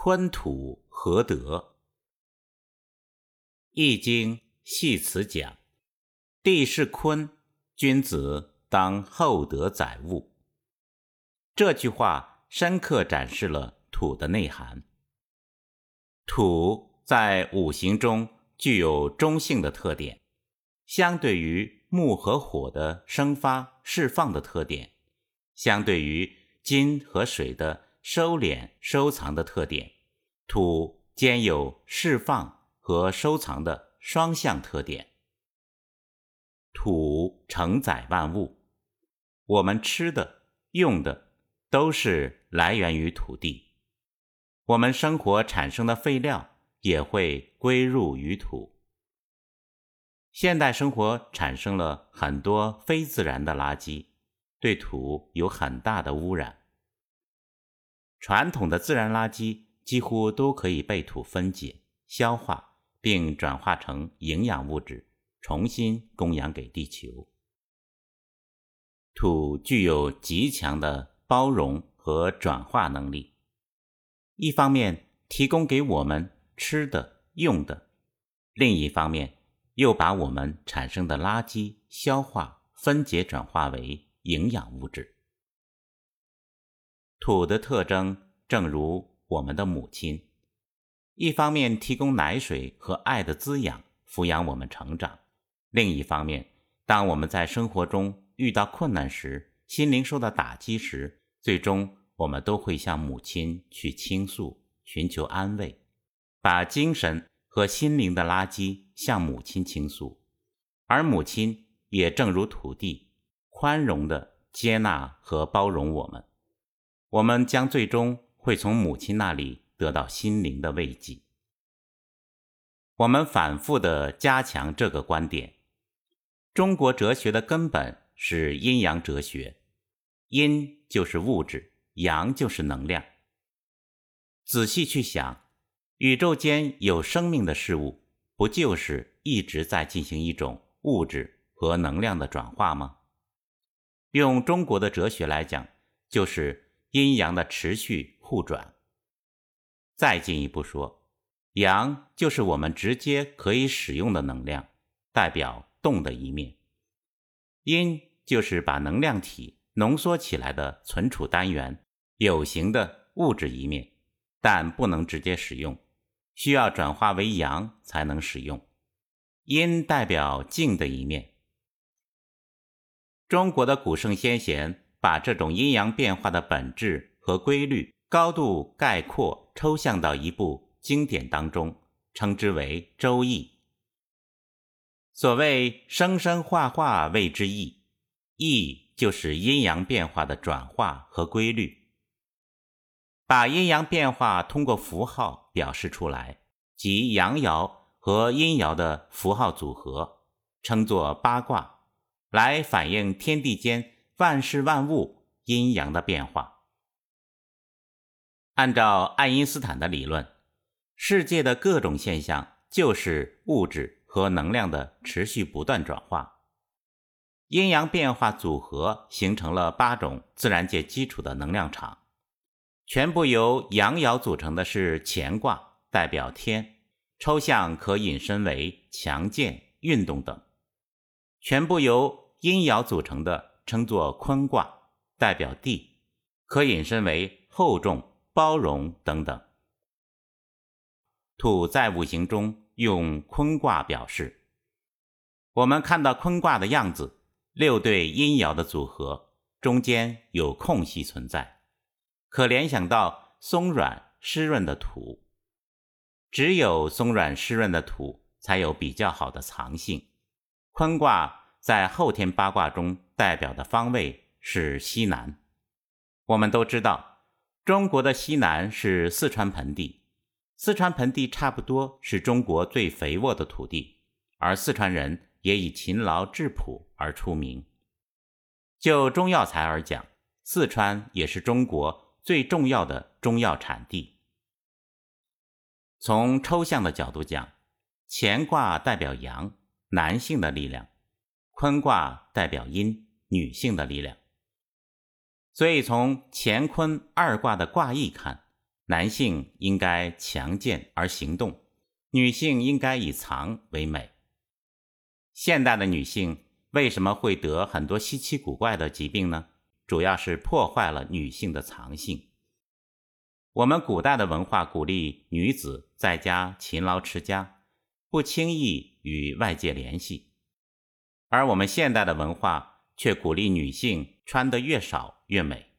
坤土合德，《易经》系辞讲：地势坤，君子当厚德载物。这句话深刻展示了土的内涵。土在五行中具有中性的特点，相对于木和火的生发释放的特点，相对于金和水的。收敛、收藏的特点，土兼有释放和收藏的双向特点。土承载万物，我们吃的、用的都是来源于土地，我们生活产生的废料也会归入于土。现代生活产生了很多非自然的垃圾，对土有很大的污染。传统的自然垃圾几乎都可以被土分解、消化，并转化成营养物质，重新供养给地球。土具有极强的包容和转化能力，一方面提供给我们吃的、用的，另一方面又把我们产生的垃圾消化、分解、转化为营养物质。土的特征，正如我们的母亲，一方面提供奶水和爱的滋养，抚养我们成长；另一方面，当我们在生活中遇到困难时，心灵受到打击时，最终我们都会向母亲去倾诉，寻求安慰，把精神和心灵的垃圾向母亲倾诉，而母亲也正如土地，宽容的接纳和包容我们。我们将最终会从母亲那里得到心灵的慰藉。我们反复的加强这个观点：中国哲学的根本是阴阳哲学，阴就是物质，阳就是能量。仔细去想，宇宙间有生命的事物，不就是一直在进行一种物质和能量的转化吗？用中国的哲学来讲，就是。阴阳的持续互转。再进一步说，阳就是我们直接可以使用的能量，代表动的一面；阴就是把能量体浓缩起来的存储单元，有形的物质一面，但不能直接使用，需要转化为阳才能使用。阴代表静的一面。中国的古圣先贤。把这种阴阳变化的本质和规律高度概括、抽象到一部经典当中，称之为《周易》。所谓“生生化化谓之易”，易就是阴阳变化的转化和规律。把阴阳变化通过符号表示出来，即阳爻和阴爻的符号组合，称作八卦，来反映天地间。万事万物阴阳的变化，按照爱因斯坦的理论，世界的各种现象就是物质和能量的持续不断转化。阴阳变化组合形成了八种自然界基础的能量场，全部由阳爻组成的是乾卦，代表天，抽象可引申为强健、运动等；全部由阴爻组成的。称作坤卦，代表地，可引申为厚重、包容等等。土在五行中用坤卦表示。我们看到坤卦的样子，六对阴爻的组合，中间有空隙存在，可联想到松软湿润的土。只有松软湿润的土，才有比较好的藏性。坤卦。在后天八卦中代表的方位是西南。我们都知道，中国的西南是四川盆地，四川盆地差不多是中国最肥沃的土地，而四川人也以勤劳质朴而出名。就中药材而讲，四川也是中国最重要的中药产地。从抽象的角度讲，乾卦代表阳，男性的力量。坤卦代表阴，女性的力量。所以从乾坤二卦的卦意看，男性应该强健而行动，女性应该以藏为美。现代的女性为什么会得很多稀奇古怪的疾病呢？主要是破坏了女性的藏性。我们古代的文化鼓励女子在家勤劳持家，不轻易与外界联系，而我们现代的文化却鼓励女性穿得越少越美。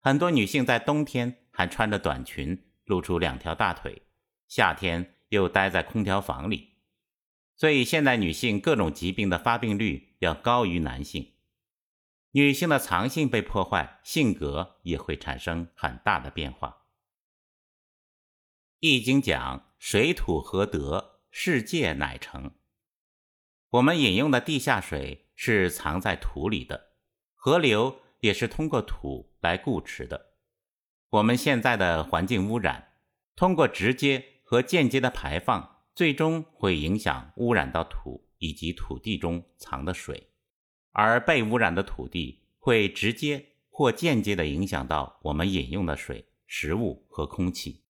很多女性在冬天。还穿着短裙，露出两条大腿；夏天又待在空调房里，所以现代女性各种疾病的发病率要高于男性。女性的藏性被破坏，性格也会产生很大的变化。《易经》讲：“水土合德，世界乃成。”我们饮用的地下水是藏在土里的，河流也是通过土来固持的。我们现在的环境污染，通过直接和间接的排放，最终会影响污染到土以及土地中藏的水，而被污染的土地会直接或间接的影响到我们饮用的水、食物和空气，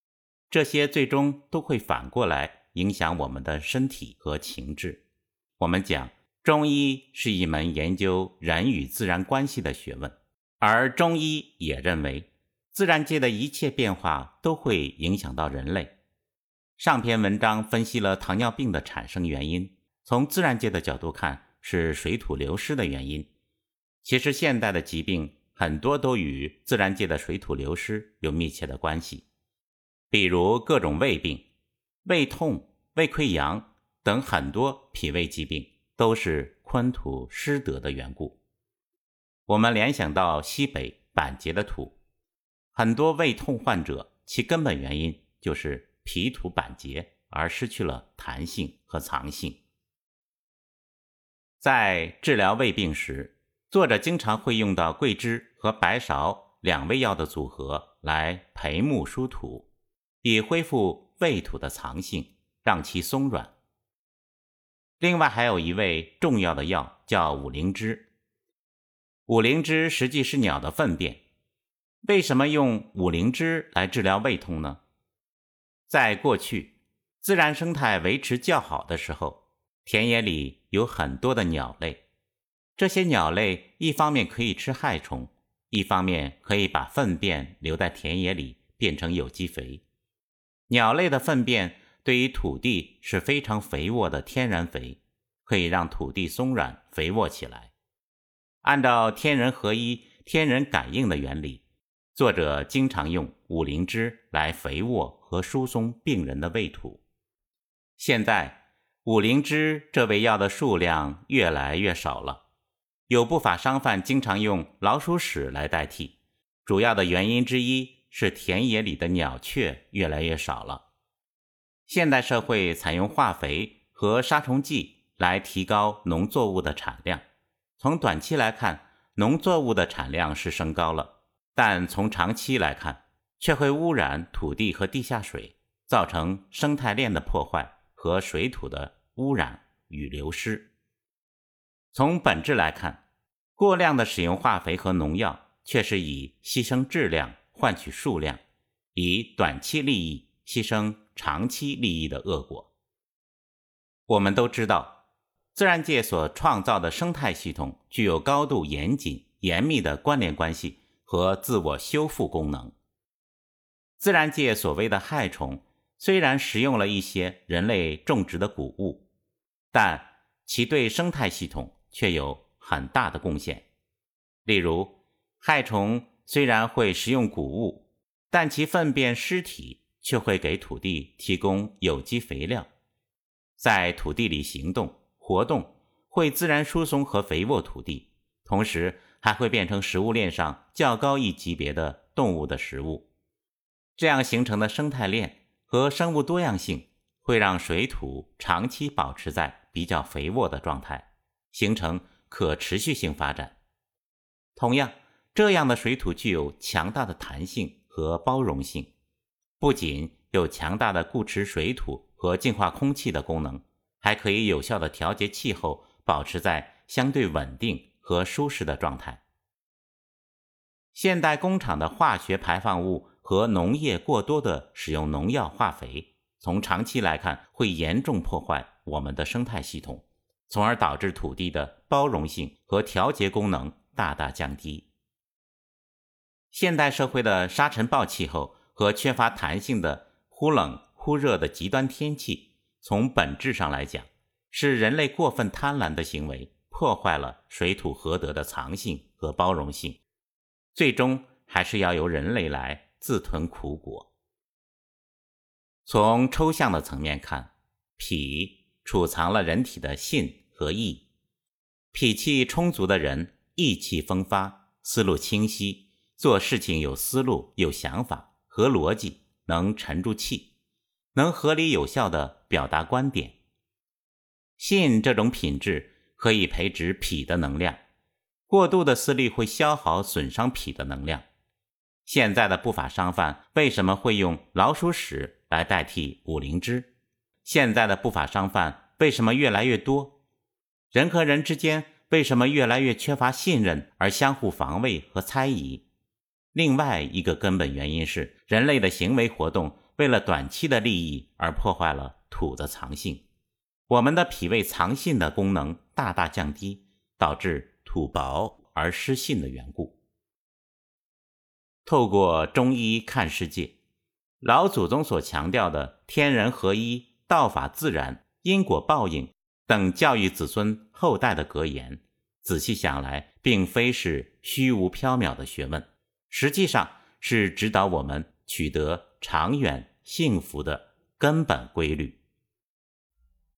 这些最终都会反过来影响我们的身体和情志。我们讲中医是一门研究人与自然关系的学问，而中医也认为。自然界的一切变化都会影响到人类。上篇文章分析了糖尿病的产生原因，从自然界的角度看是水土流失的原因。其实现代的疾病很多都与自然界的水土流失有密切的关系，比如各种胃病、胃痛、胃溃疡等很多脾胃疾病都是坤土失德的缘故。我们联想到西北板结的土。很多胃痛患者，其根本原因就是脾土板结而失去了弹性和藏性。在治疗胃病时，作者经常会用到桂枝和白芍两味药的组合来培木疏土，以恢复胃土的藏性，让其松软。另外，还有一味重要的药叫五灵芝。五灵芝实际是鸟的粪便。为什么用五灵芝来治疗胃痛呢？在过去，自然生态维持较好的时候，田野里有很多的鸟类。这些鸟类一方面可以吃害虫，一方面可以把粪便留在田野里变成有机肥。鸟类的粪便对于土地是非常肥沃的天然肥，可以让土地松软肥沃起来。按照天人合一、天人感应的原理。作者经常用五灵芝来肥沃和疏松病人的胃土。现在，五灵芝这味药的数量越来越少了，有不法商贩经常用老鼠屎来代替。主要的原因之一是田野里的鸟雀越来越少了。现代社会采用化肥和杀虫剂来提高农作物的产量，从短期来看，农作物的产量是升高了。但从长期来看，却会污染土地和地下水，造成生态链的破坏和水土的污染与流失。从本质来看，过量的使用化肥和农药，却是以牺牲质量换取数量，以短期利益牺牲长期利益的恶果。我们都知道，自然界所创造的生态系统具有高度严谨、严密的关联关系。和自我修复功能。自然界所谓的害虫，虽然食用了一些人类种植的谷物，但其对生态系统却有很大的贡献。例如，害虫虽然会食用谷物，但其粪便尸体却会给土地提供有机肥料，在土地里行动活动，会自然疏松和肥沃土地，同时。还会变成食物链上较高一级别的动物的食物，这样形成的生态链和生物多样性会让水土长期保持在比较肥沃的状态，形成可持续性发展。同样，这样的水土具有强大的弹性和包容性，不仅有强大的固持水土和净化空气的功能，还可以有效的调节气候，保持在相对稳定。和舒适的状态。现代工厂的化学排放物和农业过多的使用农药化肥，从长期来看会严重破坏我们的生态系统，从而导致土地的包容性和调节功能大大降低。现代社会的沙尘暴气候和缺乏弹性的忽冷忽热的极端天气，从本质上来讲，是人类过分贪婪的行为破坏了水土合德的藏性和包容性，最终还是要由人类来自吞苦果。从抽象的层面看，脾储藏了人体的信和意，脾气充足的人意气风发，思路清晰。做事情有思路、有想法和逻辑，能沉住气，能合理有效的表达观点。信这种品质可以培植脾的能量，过度的思虑会消耗损伤脾的能量。现在的不法商贩为什么会用老鼠屎来代替五灵芝？现在的不法商贩为什么越来越多？人和人之间为什么越来越缺乏信任，而相互防卫和猜疑？另外一个根本原因是，人类的行为活动为了短期的利益而破坏了土的藏性，我们的脾胃藏性的功能大大降低，导致土薄而失信的缘故。透过中医看世界，老祖宗所强调的天人合一、道法自然、因果报应等教育子孙后代的格言，仔细想来，并非是虚无缥缈的学问。实际上是指导我们取得长远幸福的根本规律。